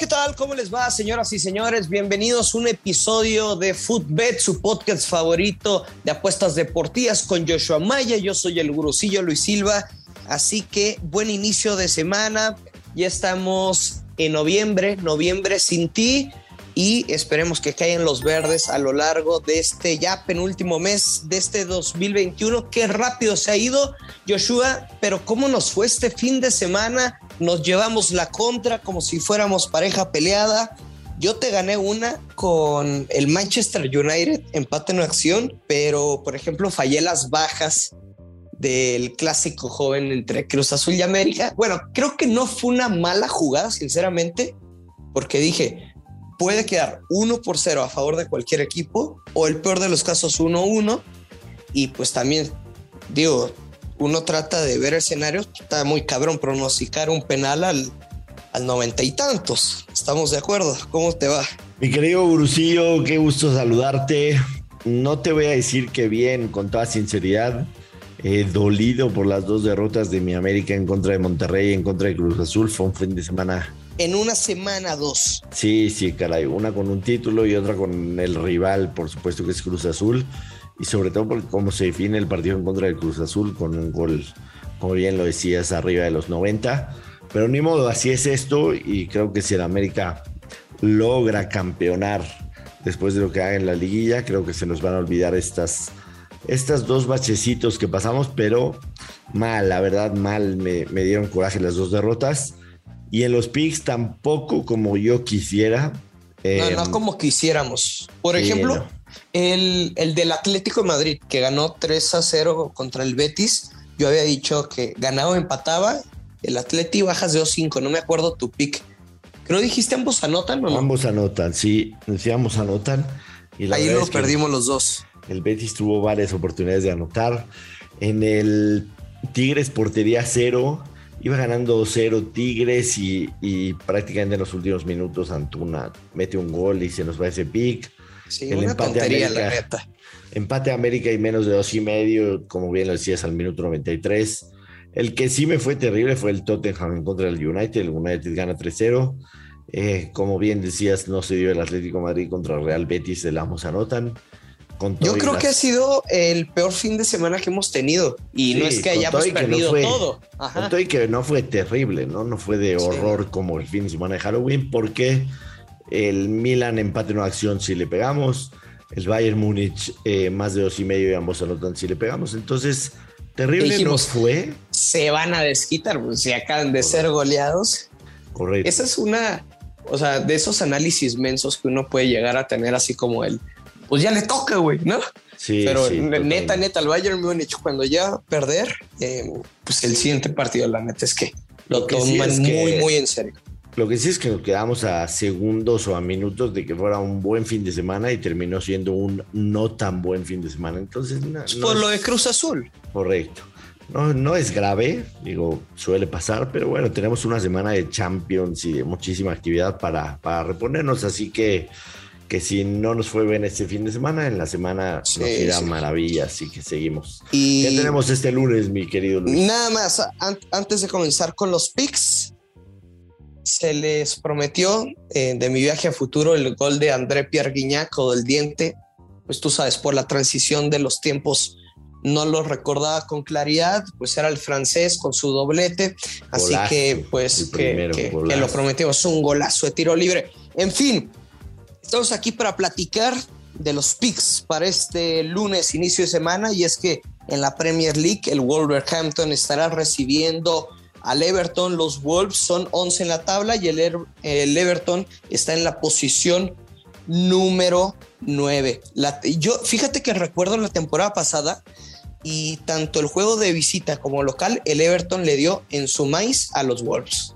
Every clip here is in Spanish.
¿Qué tal? ¿Cómo les va, señoras y señores? Bienvenidos a un episodio de Footbet, su podcast favorito de apuestas deportivas con Joshua Maya. Yo soy el gurusillo Luis Silva. Así que buen inicio de semana. Ya estamos en noviembre, noviembre sin ti y esperemos que caigan los verdes a lo largo de este ya penúltimo mes de este 2021. Qué rápido se ha ido, Joshua, pero ¿cómo nos fue este fin de semana? Nos llevamos la contra como si fuéramos pareja peleada. Yo te gané una con el Manchester United, empate en acción, pero por ejemplo fallé las bajas del clásico joven entre Cruz Azul y América. Bueno, creo que no fue una mala jugada, sinceramente, porque dije, puede quedar 1 por 0 a favor de cualquier equipo o el peor de los casos 1-1 y pues también digo, uno trata de ver escenarios, está muy cabrón pronosticar un penal al, al noventa y tantos. ¿Estamos de acuerdo? ¿Cómo te va? Mi querido Gurusillo, qué gusto saludarte. No te voy a decir que bien, con toda sinceridad. He dolido por las dos derrotas de mi América en contra de Monterrey, en contra de Cruz Azul. Fue un fin de semana en una semana, dos. Sí, sí, caray. Una con un título y otra con el rival, por supuesto que es Cruz Azul. Y sobre todo porque cómo se define el partido en contra de Cruz Azul con un gol, como bien lo decías, arriba de los 90. Pero ni modo, así es esto y creo que si el América logra campeonar después de lo que haga en la liguilla, creo que se nos van a olvidar estas, estas dos bachecitos que pasamos, pero mal, la verdad mal, me, me dieron coraje las dos derrotas. Y en los picks tampoco como yo quisiera. no, no em, como quisiéramos. Por ejemplo, el, el, del Atlético de Madrid, que ganó 3 a 0 contra el Betis. Yo había dicho que ganaba o empataba. El Atleti bajas de 2-5. No me acuerdo tu pick. Creo dijiste ambos anotan o no? Ambos anotan, sí. Sí, ambos anotan. Y Ahí lo perdimos los dos. El Betis tuvo varias oportunidades de anotar. En el Tigres portería cero iba ganando 0 Tigres y, prácticamente en los últimos minutos Antuna mete un gol y se nos va ese pick. Sí, el empate América, Empate América y menos de dos y medio, como bien lo decías, al minuto 93. El que sí me fue terrible fue el Tottenham en contra del United. El United gana 3-0. Eh, como bien decías, no se dio el Atlético Madrid contra el Real Betis, el Amos anotan. Yo creo que ha sido el peor fin de semana que hemos tenido y no es que hayamos perdido todo. Con todo y que no fue terrible, ¿no? No fue de horror como el fin de semana de Halloween porque el Milan empate en acción si le pegamos, el Bayern Múnich eh, más de dos y medio y ambos anotan si le pegamos. Entonces, terrible no fue. Se van a desquitar, pues si acaban de ser goleados. Correcto. Esa es una, o sea, de esos análisis mensos que uno puede llegar a tener así como el pues ya le toca, güey, ¿no? Sí, Pero neta, neta, al Bayern Múnich cuando ya perder, eh, pues el siguiente partido, la neta es que lo, toman muy, muy en serio. Lo que sí es que nos quedamos a segundos o a minutos de que fuera un buen fin de semana y terminó siendo un no tan buen fin de semana. Entonces, no, por lo de Cruz Azul. Correcto. No, no es grave, digo, suele pasar, pero bueno, tenemos una semana de Champions y de muchísima actividad para, para reponernos, así que que si no nos fue bien este fin de semana, en la semana nos irá maravilla, así que seguimos. Y ¿Qué tenemos este lunes, mi querido Luis? Nada más, antes de comenzar con los picks, se les prometió eh, de mi viaje a futuro el gol de André Pierre Guignac o del diente, pues tú sabes, por la transición de los tiempos no lo recordaba con claridad, pues era el francés con su doblete, así que pues que, que, lo prometió, es un golazo de tiro libre. En fin, Estamos aquí para platicar de los picks para este lunes, inicio de semana, y es que en la Premier League el Wolverhampton estará recibiendo al Everton. Los Wolves son 11 en la tabla y el, el Everton está en la posición número 9. yo, fíjate que recuerdo la temporada pasada y tanto el juego de visita como local, el Everton le dio en su maíz a los Wolves.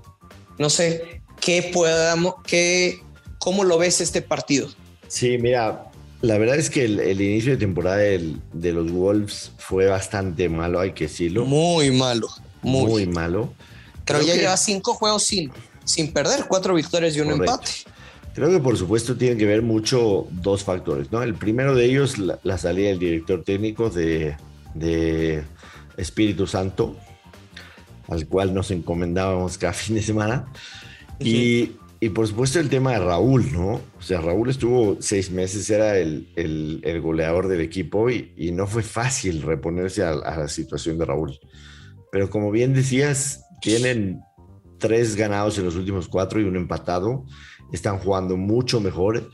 No sé qué podamos, qué ¿Cómo lo ves este partido? Sí, mira, La verdad es que el, inicio de temporada de los Wolves fue bastante malo, hay que decirlo. Muy malo. Muy, malo. Pero ya lleva cinco juegos sin, sin perder, cuatro victorias y un empate. Creo que por supuesto tienen que ver mucho dos factores, ¿no? El primero de ellos, la, salida del director técnico de, de, Espíritu Santo, al cual nos encomendábamos cada fin de semana. Y, y, por supuesto el tema de Raúl, ¿no? O sea, Raúl estuvo seis meses, era el, el, el goleador del equipo y, y, no fue fácil reponerse a, a la situación de Raúl. Pero como bien decías, tienen tres ganados en los últimos cuatro y un empatado. Están jugando mucho mejor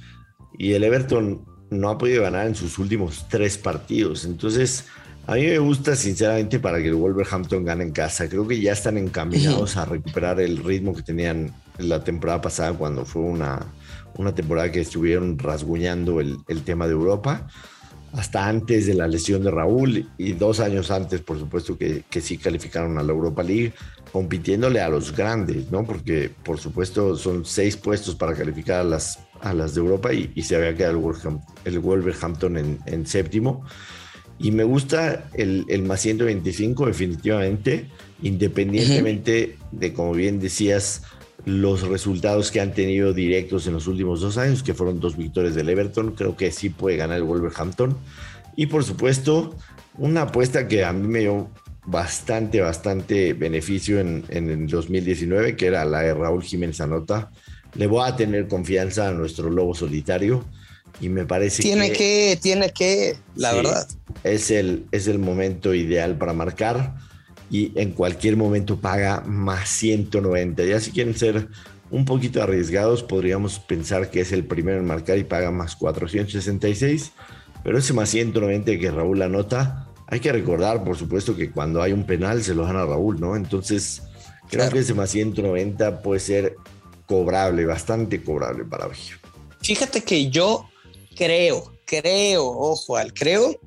y el Everton no ha podido ganar en sus últimos tres partidos. Entonces, a mí me gusta sinceramente para que el Wolverhampton gane en casa. Creo que ya están encaminados a recuperar el ritmo que tenían la temporada pasada cuando fue una, una temporada que estuvieron rasguñando el, el tema de Europa hasta antes de la lesión de Raúl y dos años antes, por supuesto, que, que, sí calificaron a la Europa League, compitiéndole a los grandes, ¿no? Porque, por supuesto, son seis puestos para calificar a las, a las de Europa y, se había quedado el Wolverhampton, en, en, séptimo. Y me gusta el, el más 125, definitivamente, independientemente de, como bien decías, los resultados que han tenido directos en los últimos dos años, que fueron dos victorias del Everton. Creo que sí puede ganar el Wolverhampton. Y por supuesto, una apuesta que a mí me dio bastante, bastante beneficio en, el 2019, que era la de Raúl Jiménez Anota. Le voy a tener confianza a nuestro lobo solitario y me parece tiene que, tiene que, la verdad. Es el, es el momento ideal para marcar y en cualquier momento paga más 190. Ya si quieren ser un poquito arriesgados, podríamos pensar que es el primero en marcar y paga más 466, pero ese más 190 que Raúl anota, hay que recordar, por supuesto, que cuando hay un penal se lo gana Raúl, ¿no? Entonces, creo que ese más 190 puede ser cobrable, bastante cobrable para Vigio. Fíjate que yo creo, creo, ojo al creo,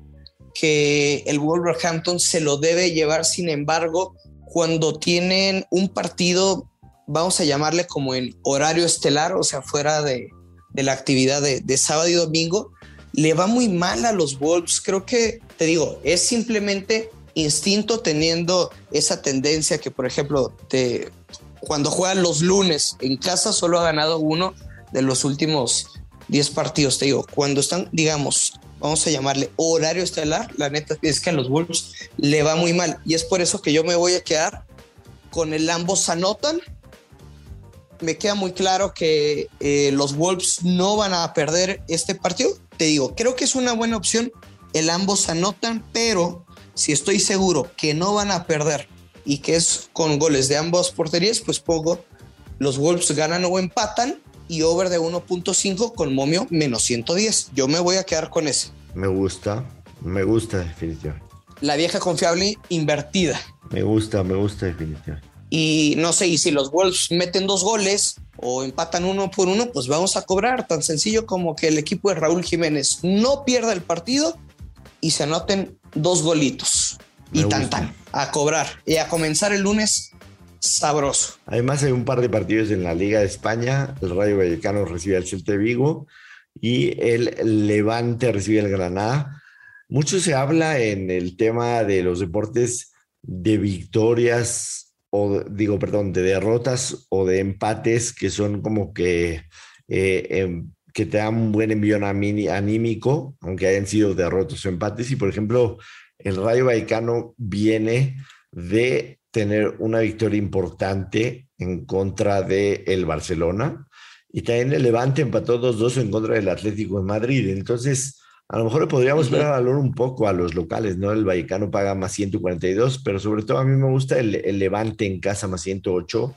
que el Wolverhampton se lo debe llevar, sin embargo, cuando tienen un partido, vamos a llamarle como en horario estelar, o sea, fuera de, la actividad de, sábado y domingo, le va muy mal a los Wolves. Creo que, te digo, es simplemente instinto teniendo esa tendencia que, por ejemplo, te, cuando juegan los lunes en casa solo ha ganado uno de los últimos 10 partidos. Te digo, cuando están, digamos, vamos a llamarle horario estelar, la neta es que a los Wolves le va muy mal. Y es por eso que yo me voy a quedar con el ambos anotan. Me queda muy claro que eh, los Wolves no van a perder este partido. Te digo, creo que es una buena opción. El ambos anotan, pero si estoy seguro que no van a perder y que es con goles de ambos porterías, pues pongo los Wolves ganan o empatan y over de 1.5 con momio menos 110. Yo me voy a quedar con ese. Me gusta, me gusta definitivamente. La vieja confiable invertida. Me gusta, me gusta definitivamente. Y no sé, y si los Wolves meten dos goles o empatan uno por uno, pues vamos a cobrar. Tan sencillo como que el equipo de Raúl Jiménez no pierda el partido y se anoten dos golitos. y tan tan, a cobrar. Y a comenzar el lunes sabroso. Además hay un par de partidos en la Liga de España. El Rayo Vallecano recibe al Celta de Vigo y el Levante recibe al Granada. Mucho se habla en el tema de los deportes de victorias o digo, perdón, de derrotas o de empates que son como que eh, em, que te dan un buen envío anímico, aunque hayan sido derrotas o empates. Y por ejemplo, el Rayo Vallecano viene de tener una victoria importante en contra de el Barcelona y también el Levante empató 2-2 en contra del Atlético de Madrid. Entonces, a lo mejor le podríamos ver valor un poco a los locales, ¿no? El Vallecano paga más 142, pero sobre todo a mí me gusta el, Levante en casa más 108,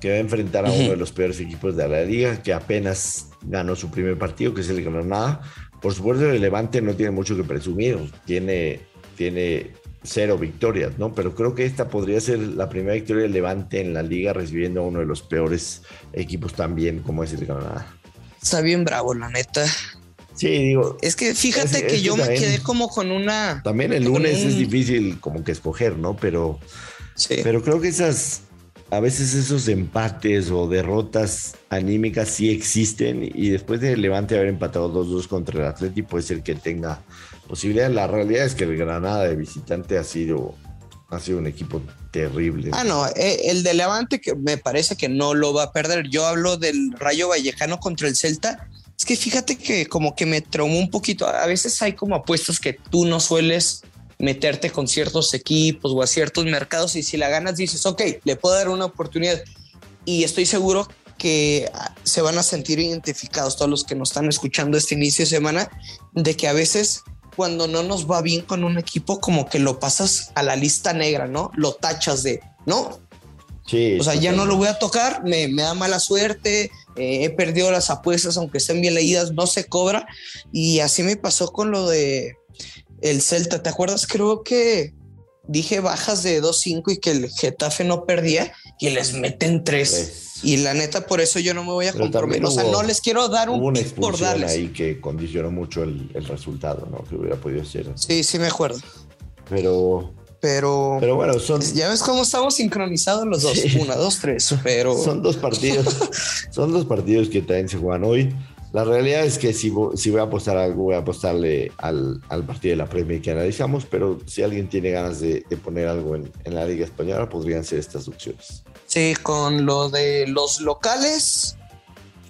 que va a enfrentar a uno de los peores equipos de la liga, que apenas ganó su primer partido, que es el Granada. Por supuesto, el Levante no tiene mucho que presumir, tiene, tiene cero victorias, ¿no? Pero creo que esta podría ser la primera victoria del Levante en la liga, recibiendo a uno de los peores equipos también, como es el Granada. Está bien bravo, la neta. Sí, digo. Es que fíjate que yo me quedé como con una. También el lunes es difícil como que escoger, ¿no? Pero. Sí. Pero creo que esas a veces esos empates o derrotas anímicas sí existen y después de Levante haber empatado 2-2 contra el Atleti puede ser que tenga posibilidad. La realidad es que el Granada de visitante ha sido, ha sido un equipo terrible. Ah, no, eh, el de Levante que me parece que no lo va a perder. Yo hablo del Rayo Vallecano contra el Celta. Es que fíjate que como que me traumó un poquito. A veces hay como apuestas que tú no sueles meterte con ciertos equipos o a ciertos mercados y si la ganas dices, ok, le puedo dar una oportunidad. Y estoy seguro que ah, se van a sentir identificados todos los que nos están escuchando este inicio de semana de que a veces cuando no nos va bien con un equipo, como que lo pasas a la lista negra, ¿no? Lo tachas de, no. Sí, o sea, ya no lo voy a tocar, me, me da mala suerte, eh, he perdido las apuestas, aunque estén bien leídas, no se cobra. Y así me pasó con lo de el Celta. ¿Te acuerdas? Creo que dije bajas de 2-5 y que el Getafe no perdía y les meten 3. Y la neta, por eso yo no me voy a comprometer. o sea, no les quiero dar un una por darles. ahí que condicionó mucho el, el, resultado, ¿no? Que hubiera podido ser. Sí, sí me acuerdo. Pero. Pero. Pero bueno, son. Ya ves cómo estamos sincronizados los dos. Una, dos, tres. Pero. Son dos partidos. son dos partidos que también se juegan hoy. La realidad es que si, si voy a apostar algo, voy a apostarle al, al, partido de la Premier que analizamos, pero si alguien tiene ganas de, de poner algo en, en, la Liga Española, podrían ser estas opciones. Sí, con lo de los locales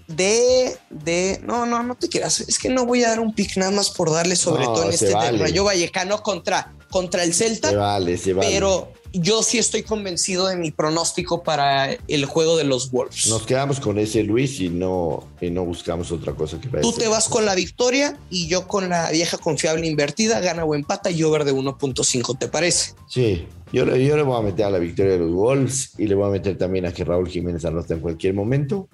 de, de, no, no, no te quieras, es que no voy a dar un pick nada más por darle sobre no, todo en este vale. Rayo Vallecano contra, contra el Celta. Se vale, se vale. Pero yo sí estoy convencido de mi pronóstico para el juego de los Wolves. Nos quedamos con ese Luis y no, y no buscamos otra cosa que Tú te vas con la victoria y yo con la vieja confiable invertida, gana o empata y over de 1.5, ¿te parece? Sí, yo, yo, le voy a meter a la victoria de los Wolves y le voy a meter también a que Raúl Jiménez anota en cualquier momento.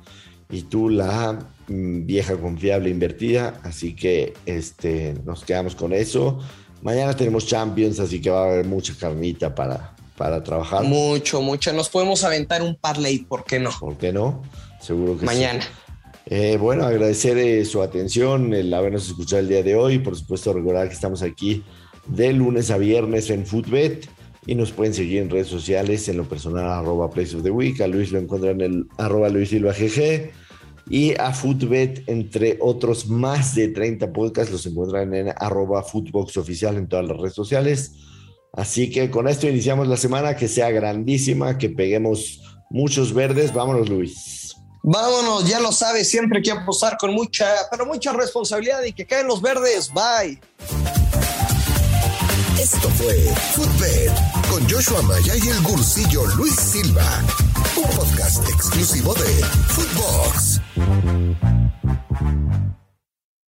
Y tú la mm, vieja confiable invertida, así que este, nos quedamos con eso. Mañana tenemos Champions, así que va a haber mucha carnita para, para trabajar. Mucho, mucho. Nos podemos aventar un parlay, ¿por qué no? ¿Por qué no? Seguro que Mañana. Sí. Eh, bueno, agradecer eh, su atención, el habernos escuchado el día de hoy. Por supuesto, recordar que estamos aquí de lunes a viernes en Footbet y nos pueden seguir en redes sociales, en lo personal, arroba Place of the Week. A Luis lo encuentran en el arroba Luis Silva GG y a Footbet, entre otros más de 30 podcasts, los encuentran en arroba Footbox Oficial en todas las redes sociales. Así que con esto iniciamos la semana, que sea grandísima, que peguemos muchos verdes. Vámonos, Luis. Vámonos, ya lo sabes, siempre hay que apostar con mucha, pero mucha responsabilidad y que caen los verdes. Bye. Esto fue Footbet con Joshua Maya y el gursillo Luis Silva, un podcast exclusivo de Footbox.